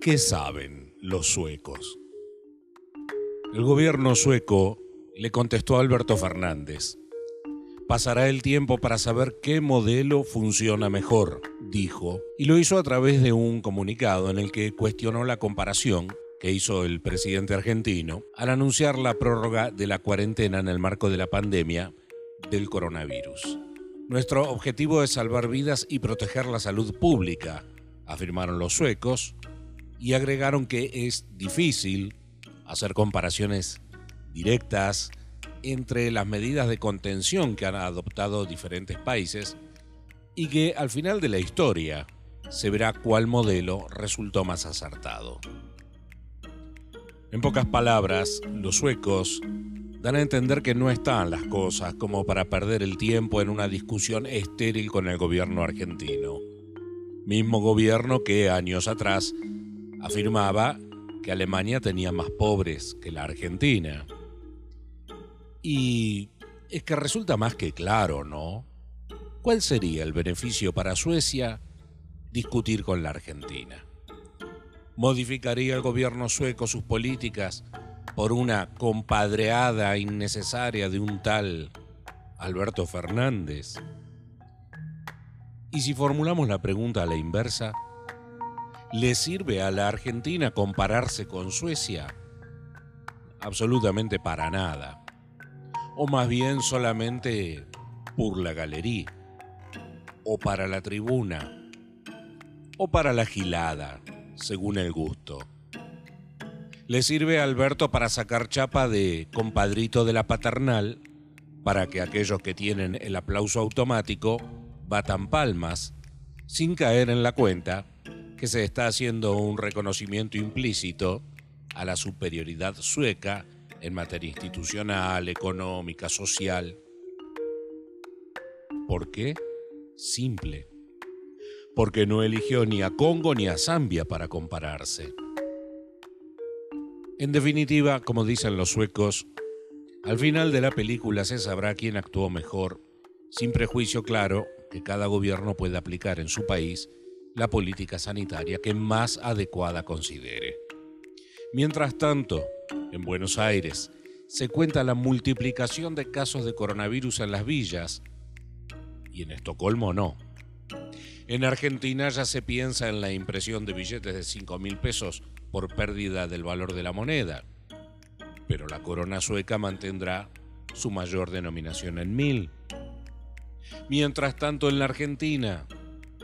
¿Qué saben los suecos? El gobierno sueco le contestó a Alberto Fernández. Pasará el tiempo para saber qué modelo funciona mejor, dijo, y lo hizo a través de un comunicado en el que cuestionó la comparación que hizo el presidente argentino al anunciar la prórroga de la cuarentena en el marco de la pandemia del coronavirus. Nuestro objetivo es salvar vidas y proteger la salud pública, afirmaron los suecos, y agregaron que es difícil hacer comparaciones directas entre las medidas de contención que han adoptado diferentes países y que al final de la historia se verá cuál modelo resultó más acertado. En pocas palabras, los suecos dan a entender que no están las cosas como para perder el tiempo en una discusión estéril con el gobierno argentino. Mismo gobierno que años atrás afirmaba que Alemania tenía más pobres que la Argentina. Y es que resulta más que claro, ¿no? ¿Cuál sería el beneficio para Suecia discutir con la Argentina? ¿Modificaría el gobierno sueco sus políticas por una compadreada innecesaria de un tal Alberto Fernández? Y si formulamos la pregunta a la inversa, ¿Le sirve a la Argentina compararse con Suecia? Absolutamente para nada. O más bien solamente por la galería. O para la tribuna. O para la gilada, según el gusto. Le sirve a Alberto para sacar chapa de compadrito de la paternal, para que aquellos que tienen el aplauso automático batan palmas, sin caer en la cuenta que se está haciendo un reconocimiento implícito a la superioridad sueca en materia institucional, económica, social. ¿Por qué? Simple. Porque no eligió ni a Congo ni a Zambia para compararse. En definitiva, como dicen los suecos, al final de la película se sabrá quién actuó mejor, sin prejuicio claro que cada gobierno puede aplicar en su país la política sanitaria que más adecuada considere. Mientras tanto, en Buenos Aires se cuenta la multiplicación de casos de coronavirus en las villas y en Estocolmo no. En Argentina ya se piensa en la impresión de billetes de 5 mil pesos por pérdida del valor de la moneda, pero la corona sueca mantendrá su mayor denominación en mil. Mientras tanto, en la Argentina,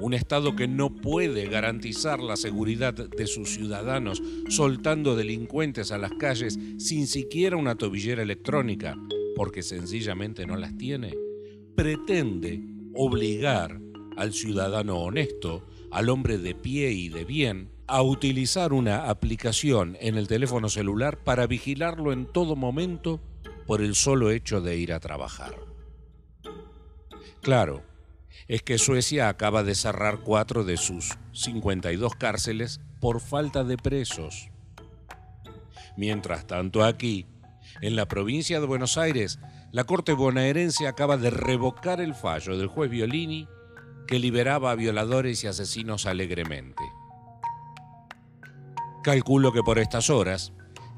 un Estado que no puede garantizar la seguridad de sus ciudadanos soltando delincuentes a las calles sin siquiera una tobillera electrónica, porque sencillamente no las tiene, pretende obligar al ciudadano honesto, al hombre de pie y de bien, a utilizar una aplicación en el teléfono celular para vigilarlo en todo momento por el solo hecho de ir a trabajar. Claro, es que Suecia acaba de cerrar cuatro de sus 52 cárceles por falta de presos. Mientras tanto aquí, en la provincia de Buenos Aires, la Corte bonaerense acaba de revocar el fallo del juez Violini que liberaba a violadores y asesinos alegremente. Calculo que por estas horas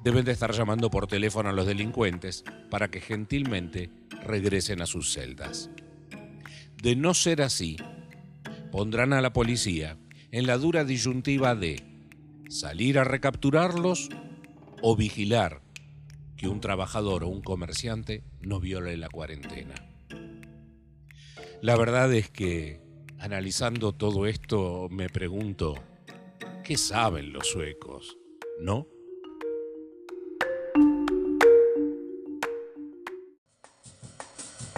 deben de estar llamando por teléfono a los delincuentes para que gentilmente regresen a sus celdas. De no ser así, pondrán a la policía en la dura disyuntiva de salir a recapturarlos o vigilar que un trabajador o un comerciante no viole la cuarentena. La verdad es que, analizando todo esto, me pregunto, ¿qué saben los suecos? ¿No?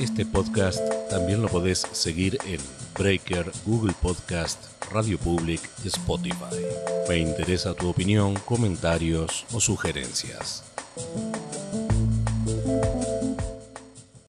Este podcast también lo podés seguir en Breaker, Google Podcast, Radio Public Spotify. Me interesa tu opinión, comentarios o sugerencias.